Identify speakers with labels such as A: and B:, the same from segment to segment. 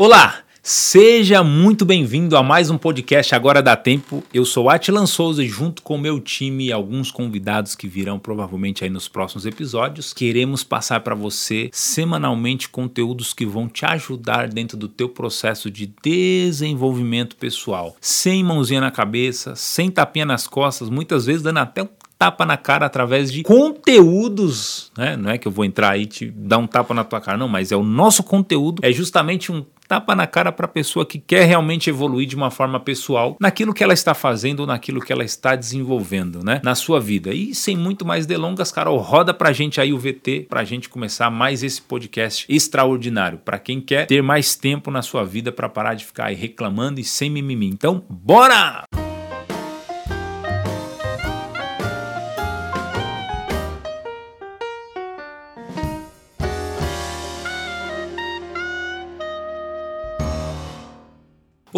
A: Olá, seja muito bem-vindo a mais um podcast Agora Dá Tempo. Eu sou Atilan Souza e junto com o meu time e alguns convidados que virão provavelmente aí nos próximos episódios, queremos passar para você semanalmente conteúdos que vão te ajudar dentro do teu processo de desenvolvimento pessoal. Sem mãozinha na cabeça, sem tapinha nas costas, muitas vezes dando até um tapa na cara através de conteúdos, né? Não é que eu vou entrar aí e te dar um tapa na tua cara, não, mas é o nosso conteúdo, é justamente um tapa na cara para a pessoa que quer realmente evoluir de uma forma pessoal naquilo que ela está fazendo ou naquilo que ela está desenvolvendo, né, na sua vida. E sem muito mais delongas, Carol, roda pra gente aí o VT pra gente começar mais esse podcast extraordinário para quem quer ter mais tempo na sua vida para parar de ficar aí reclamando e sem mimimi. Então, bora!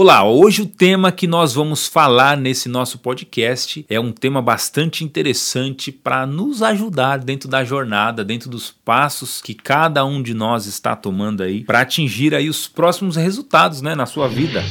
A: Olá, hoje o tema que nós vamos falar nesse nosso podcast é um tema bastante interessante para nos ajudar dentro da jornada, dentro dos passos que cada um de nós está tomando aí para atingir aí os próximos resultados, né, na sua vida.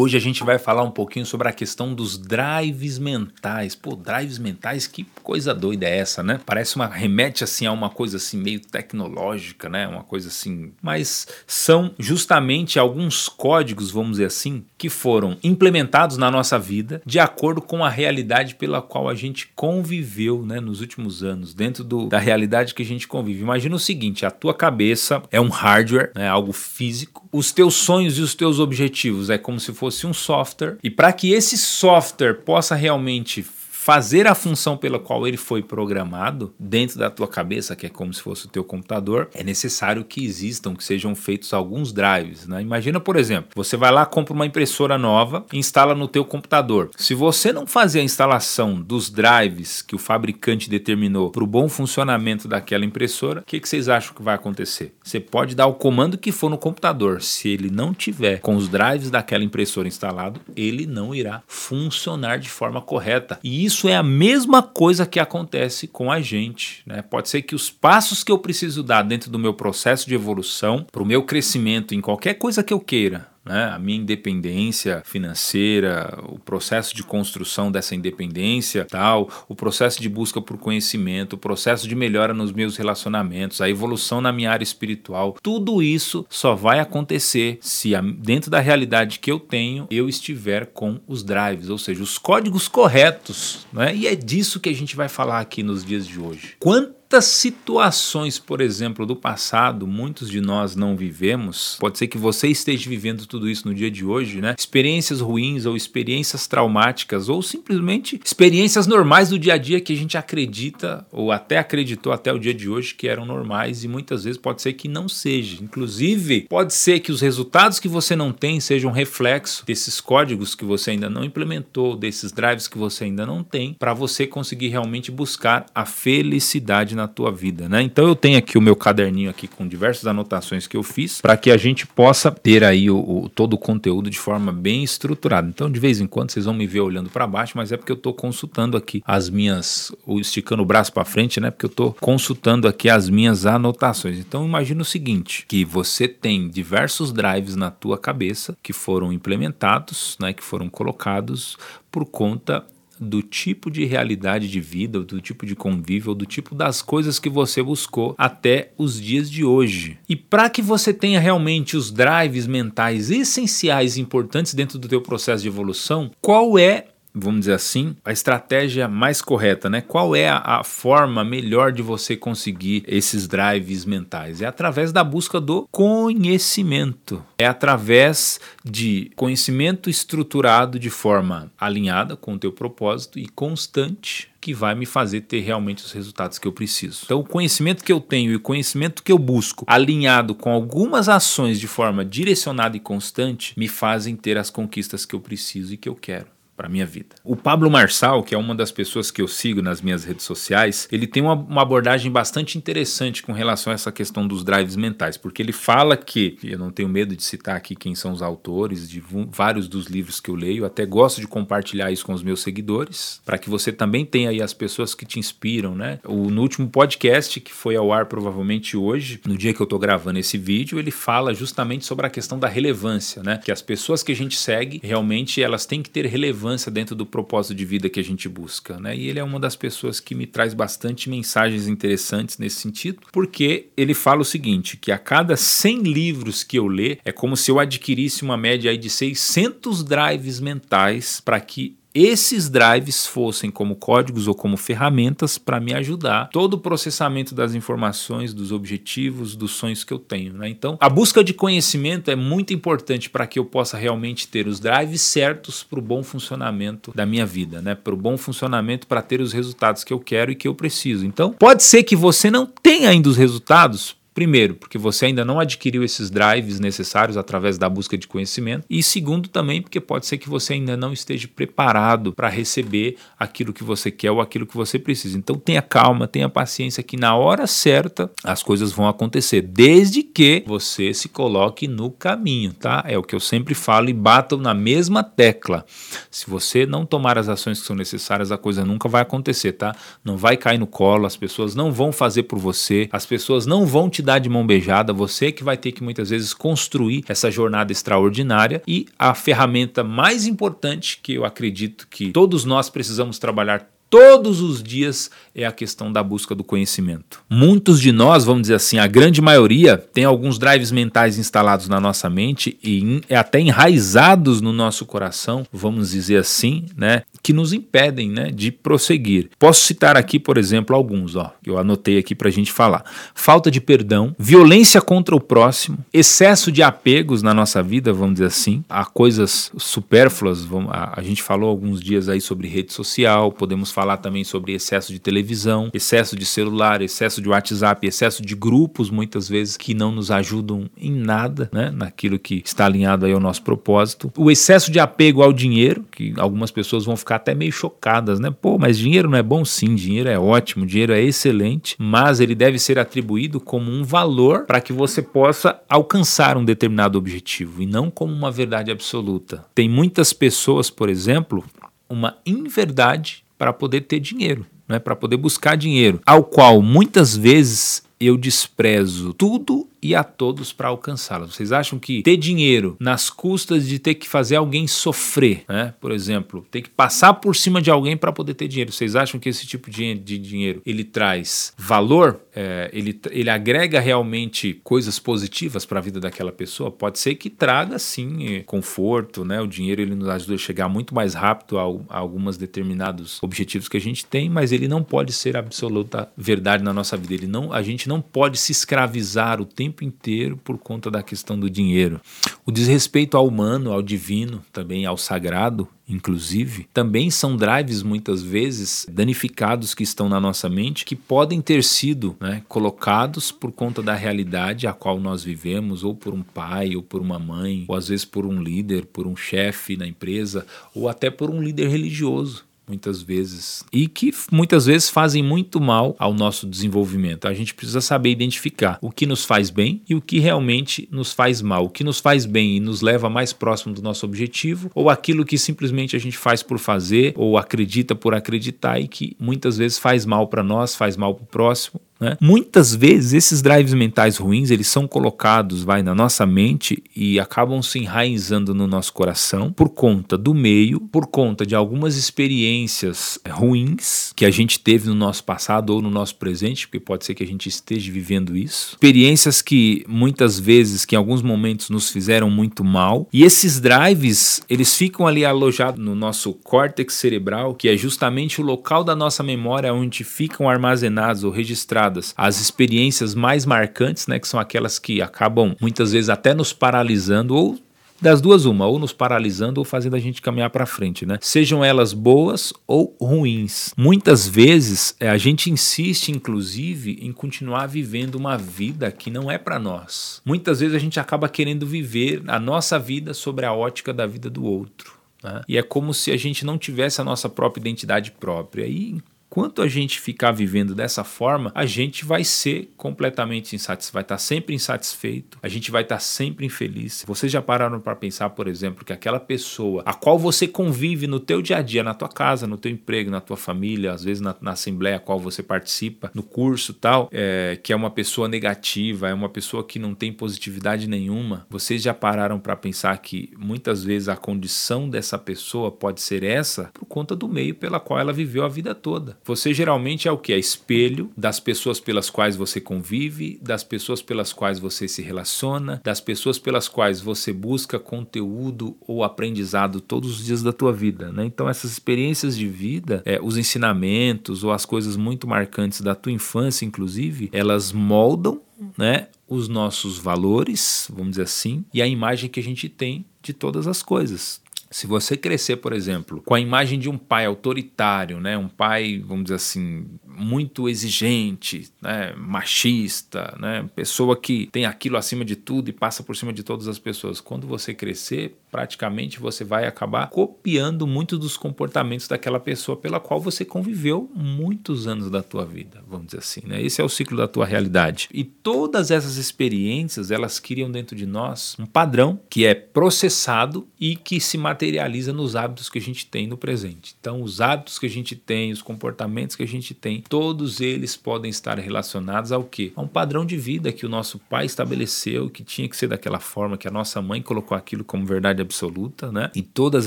A: Hoje a gente vai falar um pouquinho sobre a questão dos drives mentais. Pô, drives mentais, que coisa doida é essa, né? Parece uma remete assim a uma coisa assim meio tecnológica, né? Uma coisa assim, mas são justamente alguns códigos, vamos dizer assim, que foram implementados na nossa vida de acordo com a realidade pela qual a gente conviveu, né, nos últimos anos, dentro do, da realidade que a gente convive. Imagina o seguinte, a tua cabeça é um hardware, né, algo físico. Os teus sonhos e os teus objetivos é como se fosse um software. E para que esse software possa realmente fazer a função pela qual ele foi programado dentro da tua cabeça, que é como se fosse o teu computador, é necessário que existam, que sejam feitos alguns drives. Né? Imagina, por exemplo, você vai lá, compra uma impressora nova e instala no teu computador. Se você não fazer a instalação dos drives que o fabricante determinou para o bom funcionamento daquela impressora, o que, que vocês acham que vai acontecer? Você pode dar o comando que for no computador. Se ele não tiver com os drives daquela impressora instalado, ele não irá funcionar de forma correta. E isso isso é a mesma coisa que acontece com a gente. Né? Pode ser que os passos que eu preciso dar dentro do meu processo de evolução, para o meu crescimento em qualquer coisa que eu queira, né? a minha independência financeira, o processo de construção dessa independência, tal, o processo de busca por conhecimento, o processo de melhora nos meus relacionamentos, a evolução na minha área espiritual, tudo isso só vai acontecer se dentro da realidade que eu tenho eu estiver com os drives, ou seja, os códigos corretos, né? E é disso que a gente vai falar aqui nos dias de hoje. Quanto quantas situações, por exemplo, do passado, muitos de nós não vivemos. Pode ser que você esteja vivendo tudo isso no dia de hoje, né? Experiências ruins ou experiências traumáticas ou simplesmente experiências normais do dia a dia que a gente acredita ou até acreditou até o dia de hoje que eram normais e muitas vezes pode ser que não seja. Inclusive, pode ser que os resultados que você não tem sejam reflexo desses códigos que você ainda não implementou, desses drives que você ainda não tem, para você conseguir realmente buscar a felicidade na tua vida, né? Então eu tenho aqui o meu caderninho aqui com diversas anotações que eu fiz para que a gente possa ter aí o, o, todo o conteúdo de forma bem estruturada. Então de vez em quando vocês vão me ver olhando para baixo, mas é porque eu estou consultando aqui as minhas, ou esticando o braço para frente, né? Porque eu estou consultando aqui as minhas anotações. Então imagina o seguinte, que você tem diversos drives na tua cabeça que foram implementados, né? Que foram colocados por conta do tipo de realidade de vida, do tipo de convívio, do tipo das coisas que você buscou até os dias de hoje. E para que você tenha realmente os drives mentais essenciais e importantes dentro do teu processo de evolução, qual é vamos dizer assim, a estratégia mais correta, né? Qual é a, a, forma melhor de você conseguir esses drives mentais? É através da busca do conhecimento. É através de conhecimento estruturado de forma alinhada com o teu propósito e constante que vai me fazer ter realmente os resultados que eu preciso. Então, o conhecimento que eu tenho e o conhecimento que eu busco, alinhado com algumas ações de forma direcionada e constante, me fazem ter as conquistas que eu preciso e que eu quero. Para minha vida. O Pablo Marçal, que é uma das pessoas que eu sigo nas minhas redes sociais, ele tem uma, uma, abordagem bastante interessante com relação a essa questão dos drives mentais, porque ele fala que, eu não tenho medo de citar aqui quem são os autores de vários dos livros que eu leio, até gosto de compartilhar isso com os meus seguidores, para que você também tenha aí as pessoas que te inspiram, né? O, no último podcast, que foi ao ar provavelmente hoje, no dia que eu tô gravando esse vídeo, ele fala justamente sobre a questão da relevância, né? Que as pessoas que a gente segue, realmente elas têm que ter relevância relevância dentro do propósito de vida que a gente busca. Né? E ele é uma das pessoas que me traz bastante mensagens interessantes nesse sentido, porque ele fala o seguinte, que a cada 100 livros que eu ler, é como se eu adquirisse uma média aí de 600 drives mentais para que esses drives fossem como códigos ou como ferramentas para me ajudar todo o processamento das informações, dos objetivos, dos sonhos que eu tenho. Né? Então, a busca de conhecimento é muito importante para que eu possa realmente ter os drives certos para o bom funcionamento da minha vida, né? para o bom funcionamento para ter os resultados que eu quero e que eu preciso. Então, pode ser que você não tenha ainda os resultados Primeiro, porque você ainda não adquiriu esses drives necessários através da busca de conhecimento. E segundo, também porque pode ser que você ainda não esteja preparado para receber aquilo que você quer ou aquilo que você precisa. Então tenha calma, tenha paciência que na hora certa as coisas vão acontecer, desde que você se coloque no caminho, tá? É o que eu sempre falo e bato na mesma tecla. Se você não tomar as ações que são necessárias, a coisa nunca vai acontecer, tá? Não vai cair no colo, as pessoas não vão fazer por você, as pessoas não vão te dar de mão beijada, você que vai ter que muitas vezes construir essa jornada extraordinária e a ferramenta mais importante que eu acredito que todos nós precisamos trabalhar todos os dias é a questão da busca do conhecimento. Muitos de nós, vamos dizer assim, a grande maioria, tem alguns drives mentais instalados na nossa mente e até enraizados no nosso coração, vamos dizer assim, né, que nos impedem, né, de prosseguir. Posso citar aqui, por exemplo, alguns, ó, que eu anotei aqui para a gente falar: falta de perdão, violência contra o próximo, excesso de apegos na nossa vida, vamos dizer assim, a coisas supérfluas. Vamos, a, a gente falou alguns dias aí sobre rede social, podemos falar também sobre excesso de televisão, excesso de celular, excesso de WhatsApp, excesso de grupos, muitas vezes, que não nos ajudam em nada, né? Naquilo que está alinhado aí ao nosso propósito. O excesso de apego ao dinheiro, que algumas pessoas vão ficar até meio chocadas, né? Pô, mas dinheiro não é bom? Sim, dinheiro é ótimo, dinheiro é excelente, mas ele deve ser atribuído como um valor para que você possa alcançar um determinado objetivo e não como uma verdade absoluta. Tem muitas pessoas, por exemplo, uma inverdade para poder ter dinheiro, né, para poder buscar dinheiro, ao qual muitas vezes eu desprezo tudo e a todos para alcançá-las. Vocês acham que ter dinheiro nas custas de ter que fazer alguém sofrer, né? Por exemplo, ter que passar por cima de alguém para poder ter dinheiro. Vocês acham que esse tipo de, de dinheiro ele traz valor? É, ele, ele agrega realmente coisas positivas para a vida daquela pessoa? Pode ser que traga sim conforto, né? O dinheiro ele nos ajuda a chegar muito mais rápido a, a alguns determinados objetivos que a gente tem, mas ele não pode ser absoluta verdade na nossa vida. Ele não, a gente não pode se escravizar o tempo tempo inteiro por conta da questão do dinheiro. O desrespeito ao humano, ao divino, também ao sagrado, inclusive, também são drives muitas vezes danificados que estão na nossa mente, que podem ter sido né, colocados por conta da realidade a qual nós vivemos, ou por um pai, ou por uma mãe, ou às vezes por um líder, por um chefe na empresa, ou até por um líder religioso muitas vezes e que muitas vezes fazem muito mal ao nosso desenvolvimento. A gente precisa saber identificar o que nos faz bem e o que realmente nos faz mal. O que nos faz bem e nos leva mais próximo do nosso objetivo ou aquilo que simplesmente a gente faz por fazer ou acredita por acreditar e que muitas vezes faz mal para nós, faz mal para o próximo né? Muitas vezes esses drives mentais ruins eles são colocados vai na nossa mente e acabam se enraizando no nosso coração por conta do meio, por conta de algumas experiências ruins que a gente teve no nosso passado ou no nosso presente, porque pode ser que a gente esteja vivendo isso. Experiências que muitas vezes, que em alguns momentos nos fizeram muito mal. E esses drives eles ficam ali alojados no nosso córtex cerebral, que é justamente o local da nossa memória onde ficam armazenados ou registrados as experiências mais marcantes, né, que são aquelas que acabam muitas vezes até nos paralisando ou das duas uma, ou nos paralisando ou fazendo a gente caminhar para frente, né? Sejam elas boas ou ruins. Muitas vezes é, a gente insiste inclusive em continuar vivendo uma vida que não é para nós. Muitas vezes a gente acaba querendo viver a nossa vida sobre a ótica da vida do outro. Né? E é como se a gente não tivesse a nossa própria identidade própria. E Enquanto a gente ficar vivendo dessa forma, a gente vai ser completamente insatisfeito, vai estar sempre insatisfeito, a gente vai estar sempre infeliz. Vocês já pararam para pensar, por exemplo, que aquela pessoa a qual você convive no teu dia a dia, na tua casa, no teu emprego, na tua família, às vezes na, na assembleia a qual você participa, no curso tal, é, que é uma pessoa negativa, é uma pessoa que não tem positividade nenhuma. Vocês já pararam para pensar que muitas vezes a condição dessa pessoa pode ser essa por conta do meio pela qual ela viveu a vida toda. Você geralmente é o que? É espelho das pessoas pelas quais você convive, das pessoas pelas quais você se relaciona, das pessoas pelas quais você busca conteúdo ou aprendizado todos os dias da tua vida. Né? Então, essas experiências de vida, é, os ensinamentos ou as coisas muito marcantes da tua infância, inclusive, elas moldam né, os nossos valores, vamos dizer assim, e a imagem que a gente tem de todas as coisas. Se você crescer, por exemplo, com a imagem de um pai autoritário, né, um pai, vamos dizer assim, muito exigente, né, machista, né, pessoa que tem aquilo acima de tudo e passa por cima de todas as pessoas, quando você crescer, praticamente você vai acabar copiando muito dos comportamentos daquela pessoa pela qual você conviveu muitos anos da tua vida, vamos dizer assim, né? Esse é o ciclo da tua realidade. E todas essas experiências, elas criam dentro de nós um padrão que é processado e que se materializa nos hábitos que a gente tem no presente. Então, os hábitos que a gente tem, os comportamentos que a gente tem, todos eles podem estar relacionados ao quê? A um padrão de vida que o nosso pai estabeleceu, que tinha que ser daquela forma, que a nossa mãe colocou aquilo como verdade absoluta, né? E todas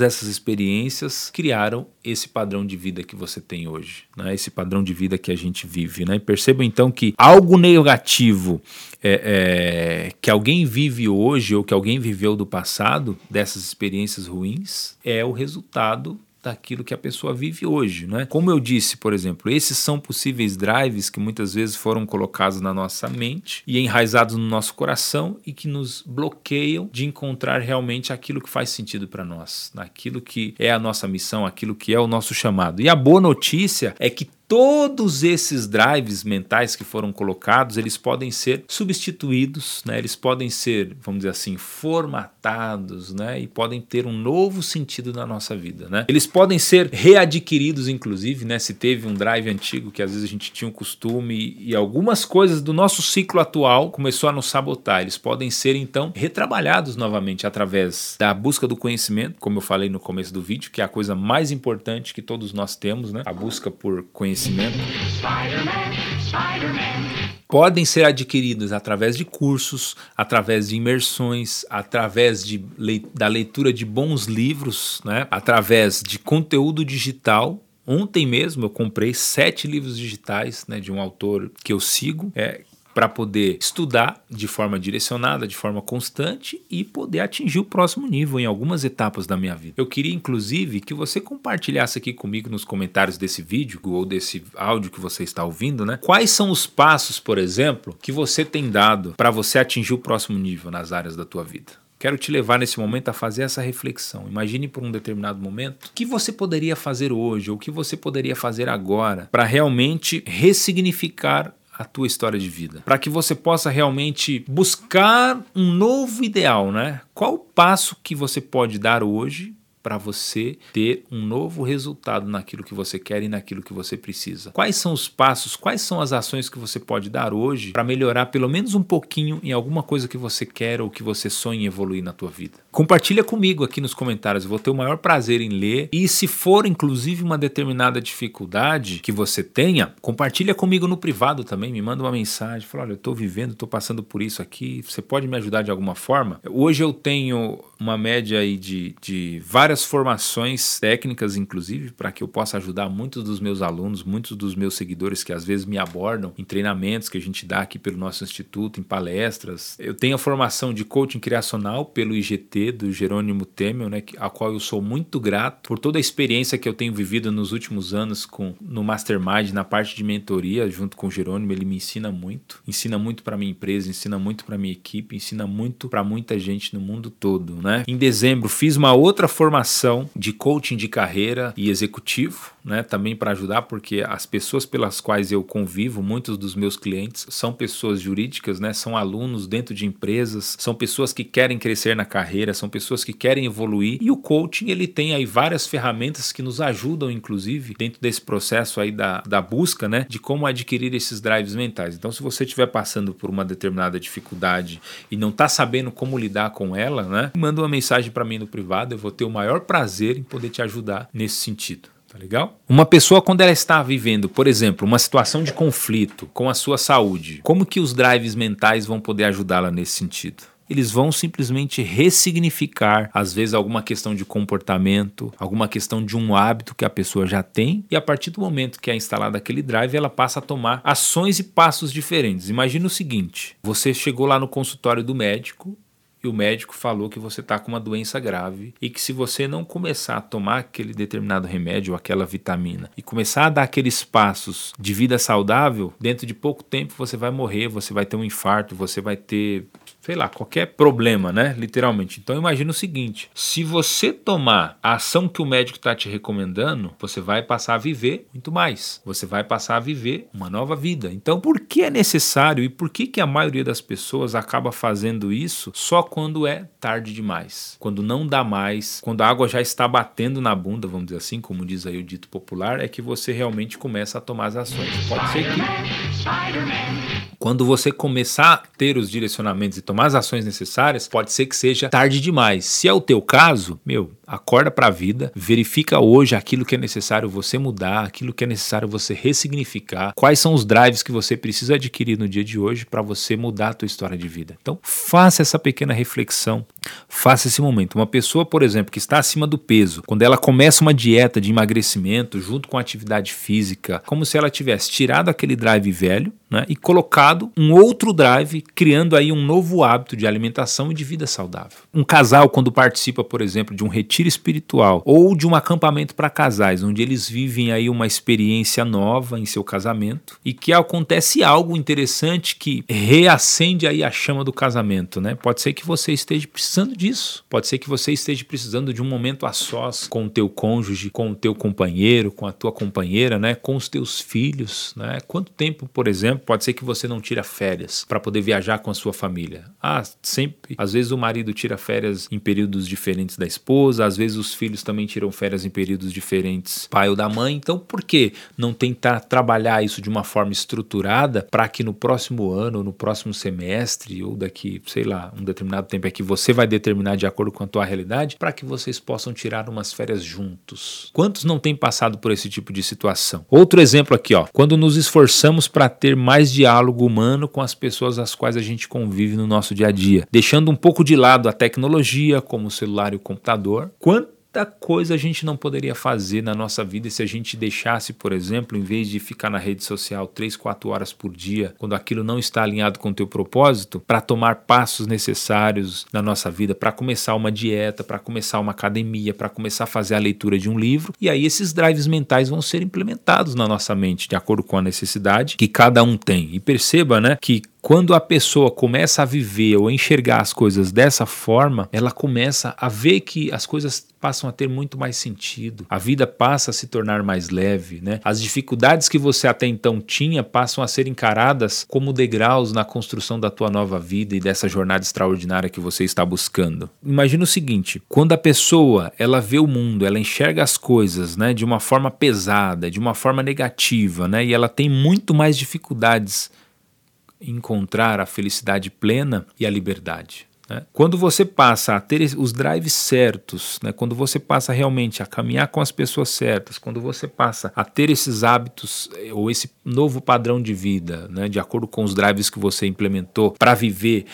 A: essas experiências criaram esse padrão de vida que você tem hoje, né? Esse padrão de vida que a gente vive, né? E perceba então que algo negativo é, é, que alguém vive hoje ou que alguém viveu do passado, dessas experiências ruins, é o resultado daquilo que a pessoa vive hoje, né? Como eu disse, por exemplo, esses são possíveis drives que muitas vezes foram colocados na nossa mente e enraizados no nosso coração e que nos bloqueiam de encontrar realmente aquilo que faz sentido para nós, aquilo que é a nossa missão, aquilo que é o nosso chamado. E a boa notícia é que todos esses drives mentais que foram colocados, eles podem ser substituídos, né? eles podem ser, vamos dizer assim, formatados né? e podem ter um novo sentido na nossa vida. Né? Eles podem ser readquiridos, inclusive, né? se teve um drive antigo que às vezes a gente tinha um costume e, algumas coisas do nosso ciclo atual começou a nos sabotar. Eles podem ser, então, retrabalhados novamente através da busca do conhecimento, como eu falei no começo do vídeo, que é a coisa mais importante que todos nós temos, né? a busca por conhecimento conhecimento podem ser adquiridos através de cursos, através de imersões, através de, da leitura de bons livros, né? através de conteúdo digital. Ontem mesmo eu comprei sete livros digitais né, de um autor que eu sigo, é, para poder estudar de forma direcionada, de forma constante e poder atingir o próximo nível em algumas etapas da minha vida. Eu queria inclusive que você compartilhasse aqui comigo nos comentários desse vídeo ou desse áudio que você está ouvindo, né? Quais são os passos, por exemplo, que você tem dado para você atingir o próximo nível nas áreas da tua vida? Quero te levar nesse momento a fazer essa reflexão. Imagine por um determinado momento o que você poderia fazer hoje ou o que você poderia fazer agora para realmente ressignificar a tua história de vida, para que você possa realmente buscar um novo ideal, né? Qual o passo que você pode dar hoje para você ter um novo resultado naquilo que você quer e naquilo que você precisa. Quais são os passos, quais são as ações que você pode dar hoje para melhorar pelo menos um pouquinho em alguma coisa que você quer ou que você sonha evoluir na tua vida? Compartilha comigo aqui nos comentários, eu vou ter o maior prazer em ler. E se for inclusive uma determinada dificuldade que você tenha, compartilha comigo no privado também, me manda uma mensagem, fala, olha, eu estou vivendo, estou passando por isso aqui, você pode me ajudar de alguma forma? Hoje eu tenho uma média aí de, de várias formações técnicas, inclusive, para que eu possa ajudar muitos dos meus alunos, muitos dos meus seguidores que às vezes me abordam em treinamentos que a gente dá aqui pelo nosso instituto, em palestras. Eu tenho a formação de coaching criacional pelo IGT do Jerônimo Temel, né, a qual eu sou muito grato por toda a experiência que eu tenho vivido nos últimos anos com no Mastermind, na parte de mentoria, junto com o Jerônimo, ele me ensina muito, ensina muito para minha empresa, ensina muito para minha equipe, ensina muito para muita gente no mundo todo, né? Em dezembro fiz uma outra formação formação de coaching de carreira e executivo, né, também para ajudar, porque as pessoas pelas quais eu convivo, muitos dos meus clientes são pessoas jurídicas, né, são alunos dentro de empresas, são pessoas que querem crescer na carreira, são pessoas que querem evoluir e o coaching ele tem aí várias ferramentas que nos ajudam, inclusive, dentro desse processo aí da, da busca, né, de como adquirir esses drives mentais. Então, se você estiver passando por uma determinada dificuldade e não está sabendo como lidar com ela, né, manda uma mensagem para mim no privado, eu vou ter o maior prazer em poder te ajudar nesse sentido. Tá legal? Uma pessoa, quando ela está vivendo, por exemplo, uma situação de conflito com a sua saúde, como que os drives mentais vão poder ajudá-la nesse sentido? eles vão simplesmente ressignificar, às vezes, alguma questão de comportamento, alguma questão de um hábito que a pessoa já tem, e a partir do momento que é instalado aquele drive, ela passa a tomar ações e passos diferentes. Imagina o seguinte: você chegou lá no consultório do médico e o médico falou que você está com uma doença grave e que se você não começar a tomar aquele determinado remédio ou aquela vitamina e começar a dar aqueles passos de vida saudável, dentro de pouco tempo você vai morrer, você vai ter um infarto, você vai ter sei lá, qualquer problema, né? Literalmente. Então imagina o seguinte: se você tomar a ação que o médico está te recomendando, você vai passar a viver muito mais. Você vai passar a viver uma nova vida. Então, por que é necessário e por que, que a maioria das pessoas acaba fazendo isso só quando é tarde demais? Quando não dá mais, quando a água já está batendo na bunda, vamos dizer assim, como diz aí o dito popular, é que você realmente começa a tomar as ações. Pode ser que quando você começar a ter os direcionamentos e tomar as ações necessárias, pode ser que seja tarde demais. Se é o teu caso, meu, acorda para a vida, verifica hoje aquilo que é necessário você mudar, aquilo que é necessário você ressignificar, quais são os drives que você precisa adquirir no dia de hoje para você mudar a tua história de vida. Então, faça essa pequena reflexão, faça esse momento. Uma pessoa, por exemplo, que está acima do peso, quando ela começa uma dieta de emagrecimento junto com atividade física, como se ela tivesse tirado aquele drive velho, né, e colocado um outro drive, criando aí um novo hábito de alimentação e de vida saudável. Um casal, quando participa, por exemplo, de um retiro espiritual ou de um acampamento para casais, onde eles vivem aí uma experiência nova em seu casamento e que acontece algo interessante que reacende aí a chama do casamento, né? Pode ser que você esteja precisando disso. Pode ser que você esteja precisando de um momento a sós com o teu cônjuge, com o teu companheiro, com a tua companheira, né? Com os teus filhos, né? Quanto tempo, por exemplo, pode ser que você não tira férias para poder viajar com a sua família? Ah, sempre. Às vezes o marido tira férias em períodos diferentes da esposa, às vezes os filhos também tiram férias em períodos diferentes, pai ou da mãe. Então, por que não tentar trabalhar isso de uma forma estruturada para que no próximo ano, no próximo semestre ou daqui, sei lá, um determinado tempo é que você vai determinar de acordo com a tua realidade, para que vocês possam tirar umas férias juntos? Quantos não têm passado por esse tipo de situação? Outro exemplo aqui, ó, quando nos esforçamos para ter mais diálogo humano com as pessoas às quais a gente convive no nosso dia a dia, deixando um pouco de lado a tecnologia, como o celular e o computador, Quanta coisa a gente não poderia fazer na nossa vida se a gente deixasse, por exemplo, em vez de ficar na rede social 3, 4 horas por dia, quando aquilo não está alinhado com o teu propósito, para tomar passos necessários na nossa vida, para começar uma dieta, para começar uma academia, para começar a fazer a leitura de um livro. E aí esses drives mentais vão ser implementados na nossa mente, de acordo com a necessidade que cada um tem. E perceba, né, que quando a pessoa começa a viver ou enxergar as coisas dessa forma, ela começa a ver que as coisas passam a ter muito mais sentido. A vida passa a se tornar mais leve, né? As dificuldades que você até então tinha passam a ser encaradas como degraus na construção da tua nova vida e dessa jornada extraordinária que você está buscando. Imagina o seguinte, quando a pessoa, ela vê o mundo, ela enxerga as coisas, né, de uma forma pesada, de uma forma negativa, né? E ela tem muito mais dificuldades encontrar a felicidade plena e a liberdade. Né? Quando você passa a ter os drives certos, né? quando você passa realmente a caminhar com as pessoas certas, quando você passa a ter esses hábitos eh, ou esse novo padrão de vida, né? de acordo com os drives que você implementou para viver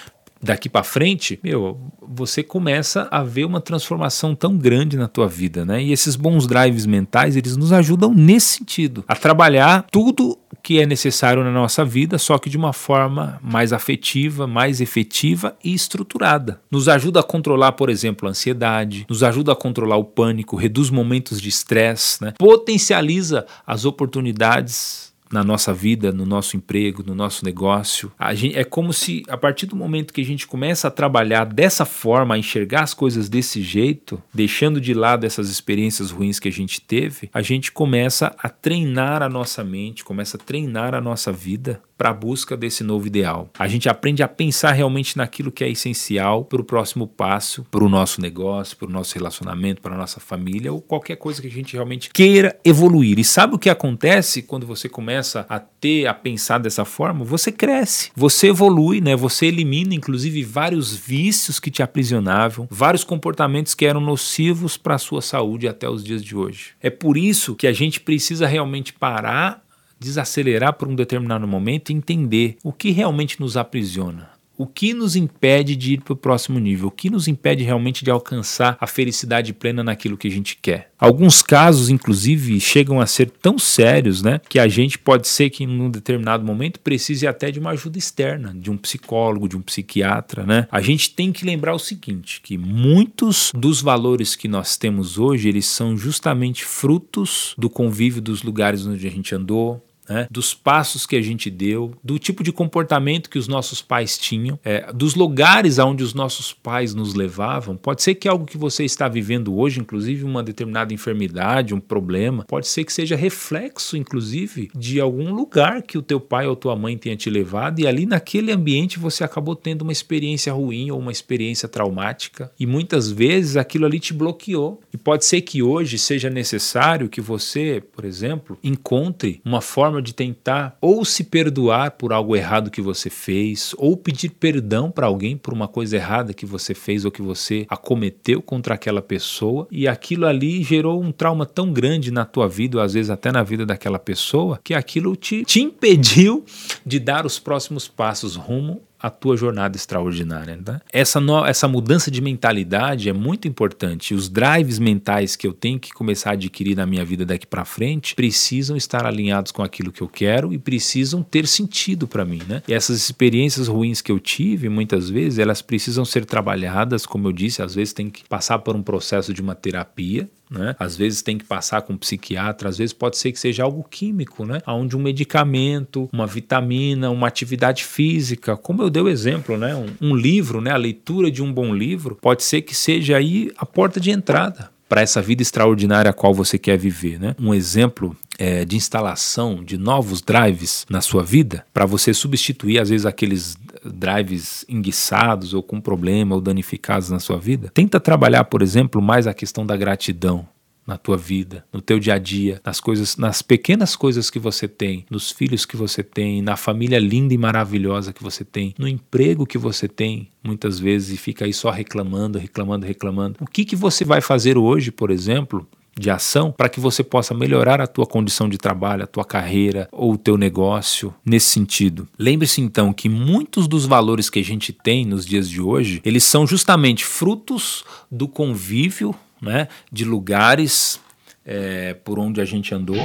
A: daqui para frente, meu, você começa a ver uma transformação tão grande na tua vida, né? E esses bons drives mentais, eles nos ajudam nesse sentido, a trabalhar tudo que é necessário na nossa vida, só que de uma forma mais afetiva, mais efetiva e estruturada. Nos ajuda a controlar, por exemplo, a ansiedade, nos ajuda a controlar o pânico, reduz momentos de estresse, né? potencializa as oportunidades na nossa vida, no nosso emprego, no nosso negócio. Gente, é como se a partir do momento que a gente começa a trabalhar dessa forma, a enxergar as coisas desse jeito, deixando de lado essas experiências ruins que a gente teve, a gente começa a treinar a nossa mente, começa a treinar a nossa vida para a busca desse novo ideal. A gente aprende a pensar realmente naquilo que é essencial para o próximo passo, para o nosso negócio, para o nosso relacionamento, para a nossa família ou qualquer coisa que a gente realmente queira evoluir. E sabe o que acontece quando você começa a ter, a pensar dessa forma? Você cresce, você evolui, né? Você elimina inclusive vários vícios que te aprisionavam, vários comportamentos que eram nocivos para a sua saúde até os dias de hoje. É por isso que a gente precisa realmente parar desacelerar por um determinado momento e entender o que realmente nos aprisiona. O que nos impede de ir para o próximo nível? O que nos impede realmente de alcançar a felicidade plena naquilo que a gente quer? Alguns casos, inclusive, chegam a ser tão sérios, né, que a gente pode ser que em um determinado momento precise até de uma ajuda externa, de um psicólogo, de um psiquiatra, né? A gente tem que lembrar o seguinte, que muitos dos valores que nós temos hoje, eles são justamente frutos do convívio dos lugares onde a gente andou, né, dos passos que a gente deu, do tipo de comportamento que os nossos pais tinham, é, dos lugares aonde os nossos pais nos levavam. Pode ser que algo que você está vivendo hoje, inclusive uma determinada enfermidade, um problema, pode ser que seja reflexo, inclusive, de algum lugar que o teu pai ou tua mãe tenha te levado e ali naquele ambiente você acabou tendo uma experiência ruim ou uma experiência traumática e muitas vezes aquilo ali te bloqueou. E pode ser que hoje seja necessário que você, por exemplo, encontre uma forma forma de tentar ou se perdoar por algo errado que você fez, ou pedir perdão para alguém por uma coisa errada que você fez ou que você acometeu contra aquela pessoa, e aquilo ali gerou um trauma tão grande na tua vida, ou às vezes até na vida daquela pessoa, que aquilo te, te impediu de dar os próximos passos rumo a tua jornada extraordinária. Tá? Essa, no, essa mudança de mentalidade é muito importante. Os drives mentais que eu tenho que começar a adquirir na minha vida daqui para frente precisam estar alinhados com aquilo que eu quero e precisam ter sentido para mim. Né? E essas experiências ruins que eu tive, muitas vezes, elas precisam ser trabalhadas, como eu disse, às vezes tem que passar por um processo de uma terapia, né? Às vezes tem que passar com um psiquiatra, às vezes pode ser que seja algo químico, né? Onde um medicamento, uma vitamina, uma atividade física, como eu dei o exemplo, né? Um, um livro, né? A leitura de um bom livro pode ser que seja aí a porta de entrada para essa vida extraordinária a qual você quer viver. Né? Um exemplo é, de instalação de novos drives na sua vida, para você substituir, às vezes, aqueles drives enguiçados ou com problema ou danificados na sua vida. Tenta trabalhar, por exemplo, mais a questão da gratidão na tua vida, no teu dia a dia, nas coisas, nas pequenas coisas que você tem, nos filhos que você tem, na família linda e maravilhosa que você tem, no emprego que você tem, muitas vezes e fica aí só reclamando, reclamando, reclamando. O que que você vai fazer hoje, por exemplo, de ação para que você possa melhorar a tua condição de trabalho, a tua carreira ou o teu negócio nesse sentido. Lembre-se então que muitos dos valores que a gente tem nos dias de hoje, eles são justamente frutos do convívio né, de lugares é, por onde a gente andou.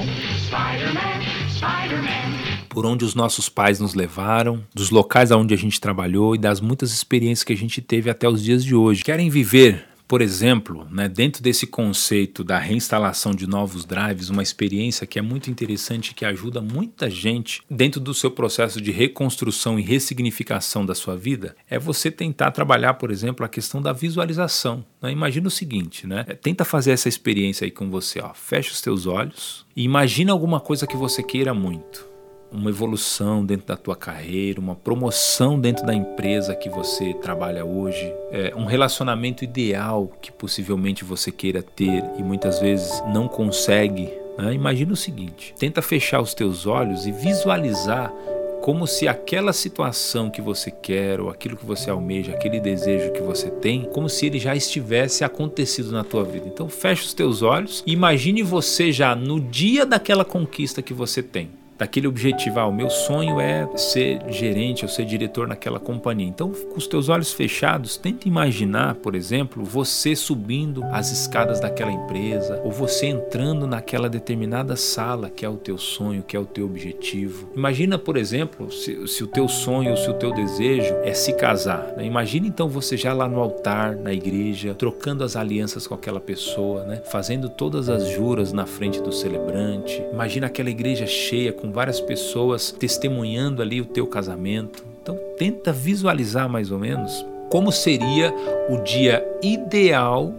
A: Por onde os nossos pais nos levaram, dos locais aonde a gente trabalhou e das muitas experiências que a gente teve até os dias de hoje. Querem viver por exemplo, né, dentro desse conceito da reinstalação de novos drives, uma experiência que é muito interessante que ajuda muita gente dentro do seu processo de reconstrução e ressignificação da sua vida, é você tentar trabalhar, por exemplo, a questão da visualização. Né? Imagina o seguinte, né? Tenta fazer essa experiência aí com você, ó. Fecha os teus olhos e imagina alguma coisa que você queira muito uma evolução dentro da tua carreira, uma promoção dentro da empresa que você trabalha hoje, é, um relacionamento ideal que possivelmente você queira ter e muitas vezes não consegue. Né? Imagina o seguinte: tenta fechar os teus olhos e visualizar como se aquela situação que você quer, ou aquilo que você almeja, aquele desejo que você tem, como se ele já estivesse acontecido na tua vida. Então feche os teus olhos e imagine você já no dia daquela conquista que você tem daquele objetivo. Ah, o meu sonho é ser gerente ou ser diretor naquela companhia. Então, com os teus olhos fechados, tenta imaginar, por exemplo, você subindo as escadas daquela empresa ou você entrando naquela determinada sala que é o teu sonho, que é o teu objetivo. Imagina, por exemplo, se, se o teu sonho ou se o teu desejo é se casar. Né? Imagina então você já lá no altar, na igreja, trocando as alianças com aquela pessoa, né? fazendo todas as juras na frente do celebrante. Imagina aquela igreja cheia com várias pessoas testemunhando ali o teu casamento. Então tenta visualizar mais ou menos como seria o dia ideal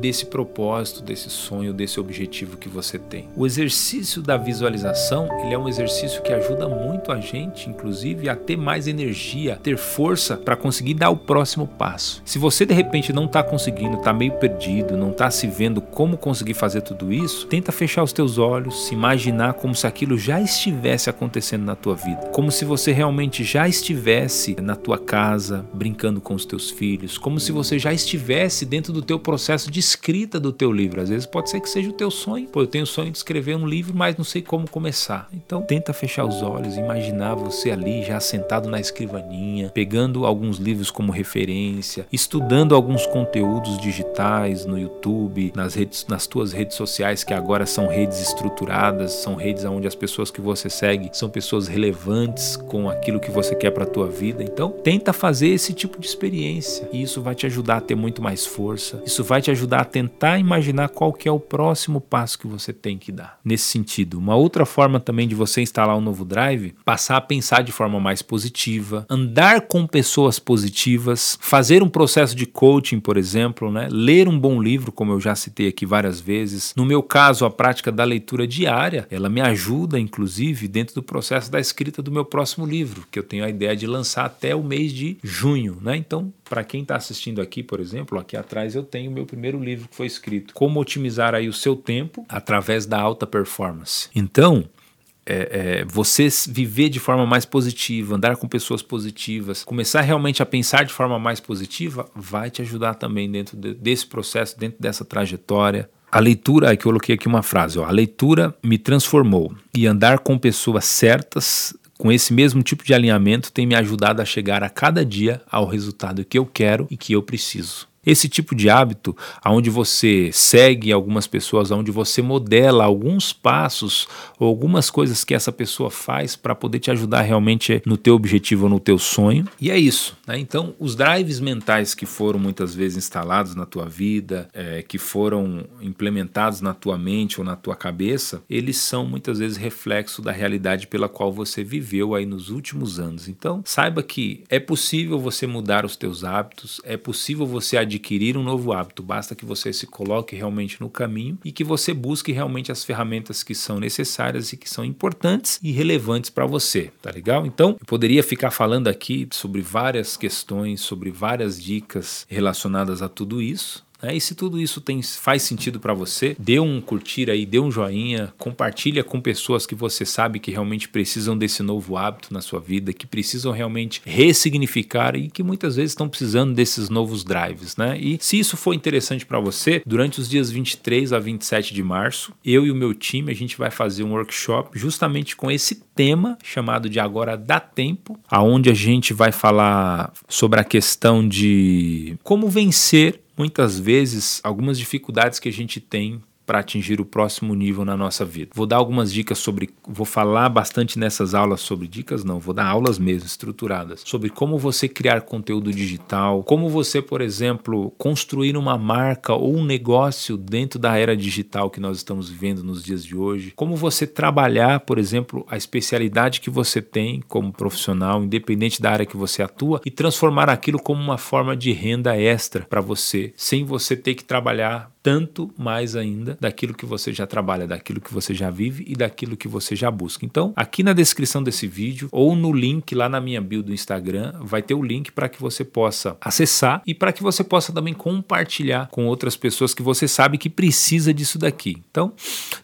A: desse propósito, desse sonho, desse objetivo que você tem. O exercício da visualização, ele é um exercício que ajuda muito a gente, inclusive, a ter mais energia, ter força para conseguir dar o próximo passo. Se você de repente não está conseguindo, está meio perdido, não está se vendo como conseguir fazer tudo isso, tenta fechar os teus olhos, se imaginar como se aquilo já estivesse acontecendo na tua vida, como se você realmente já estivesse na tua casa, brincando com os teus filhos, como se você já estivesse dentro do teu processo de escrita do teu livro. Às vezes pode ser que seja o teu sonho. Pô, eu tenho o sonho de escrever um livro, mas não sei como começar. Então tenta fechar os olhos, imaginar você ali já sentado na escrivaninha, pegando alguns livros como referência, estudando alguns conteúdos digitais no YouTube, nas redes, nas tuas redes sociais que agora são redes estruturadas, são redes onde as pessoas que você segue são pessoas relevantes com aquilo que você quer para tua vida. Então tenta fazer esse tipo de experiência e isso vai te ajudar a ter muito mais força. Isso vai te ajudar ajudar a tentar imaginar qual que é o próximo passo que você tem que dar. Nesse sentido, uma outra forma também de você instalar um novo drive, passar a pensar de forma mais positiva, andar com pessoas positivas, fazer um processo de coaching, por exemplo, né? ler um bom livro, como eu já citei aqui várias vezes. No meu caso, a prática da leitura diária, ela me ajuda, inclusive, dentro do processo da escrita do meu próximo livro, que eu tenho a ideia de lançar até o mês de junho. Né? Então, para quem está assistindo aqui, por exemplo, aqui atrás eu tenho o meu primeiro livro que foi escrito, Como Otimizar aí o seu tempo através da alta performance. Então, é, é, você viver de forma mais positiva, andar com pessoas positivas, começar realmente a pensar de forma mais positiva, vai te ajudar também dentro de, desse processo, dentro dessa trajetória. A leitura, que eu coloquei aqui uma frase, ó, a leitura me transformou e andar com pessoas certas com esse mesmo tipo de alinhamento tem me ajudado a chegar a cada dia ao resultado que eu quero e que eu preciso. Esse tipo de hábito, onde você segue algumas pessoas, onde você modela alguns passos ou algumas coisas que essa pessoa faz para poder te ajudar realmente no teu objetivo ou no teu sonho. E é isso. Né? Então, os drives mentais que foram muitas vezes instalados na tua vida, é, que foram implementados na tua mente ou na tua cabeça, eles são muitas vezes reflexo da realidade pela qual você viveu aí nos últimos anos. Então, saiba que é possível você mudar os teus hábitos, é possível você adquirir um novo hábito, basta que você se coloque realmente no caminho e que você busque realmente as ferramentas que são necessárias e que são importantes e relevantes para você, tá legal? Então, eu poderia ficar falando aqui sobre várias questões, sobre várias dicas relacionadas a tudo isso, né? E se tudo isso tem, faz sentido para você, dê um curtir aí, dê um joinha, compartilha com pessoas que você sabe que realmente precisam desse novo hábito na sua vida, que precisam realmente ressignificar e que muitas vezes estão precisando desses novos drives, né? E se isso for interessante para você, durante os dias 23 a 27 de março, eu e o meu time a gente vai fazer um workshop justamente com esse tema chamado de Agora dá tempo, aonde a gente vai falar sobre a questão de como vencer muitas vezes algumas dificuldades que a gente tem para atingir o próximo nível na nossa vida. Vou dar algumas dicas sobre, vou falar bastante nessas aulas sobre dicas, não, vou dar aulas mesmo estruturadas sobre como você criar conteúdo digital, como você, por exemplo, construir uma marca ou um negócio dentro da era digital que nós estamos vivendo nos dias de hoje, como você trabalhar, por exemplo, a especialidade que você tem como profissional, independente da área que você atua, e transformar aquilo como uma forma de renda extra para você, sem você ter que trabalhar tanto mais ainda daquilo que você já trabalha, daquilo que você já vive e daquilo que você já busca. Então, aqui na descrição desse vídeo ou no link lá na minha bio do Instagram, vai ter o link para que você possa acessar e para que você possa também compartilhar com outras pessoas que você sabe que precisa disso daqui. Então,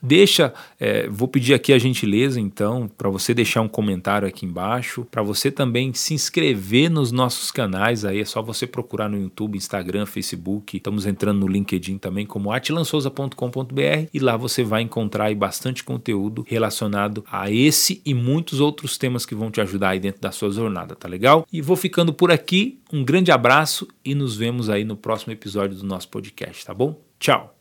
A: deixa, é, vou pedir aqui a gentileza, então, para você deixar um comentário aqui embaixo, para você também se inscrever nos nossos canais, aí é só você procurar no YouTube, Instagram, Facebook, estamos entrando no LinkedIn também como atilansouza.com.br e lá você vai encontrar bastante conteúdo relacionado a esse e muitos outros temas que vão te ajudar aí dentro da sua jornada, tá legal? E vou ficando por aqui, um grande abraço e nos vemos aí no próximo episódio do nosso podcast, tá bom? Tchau!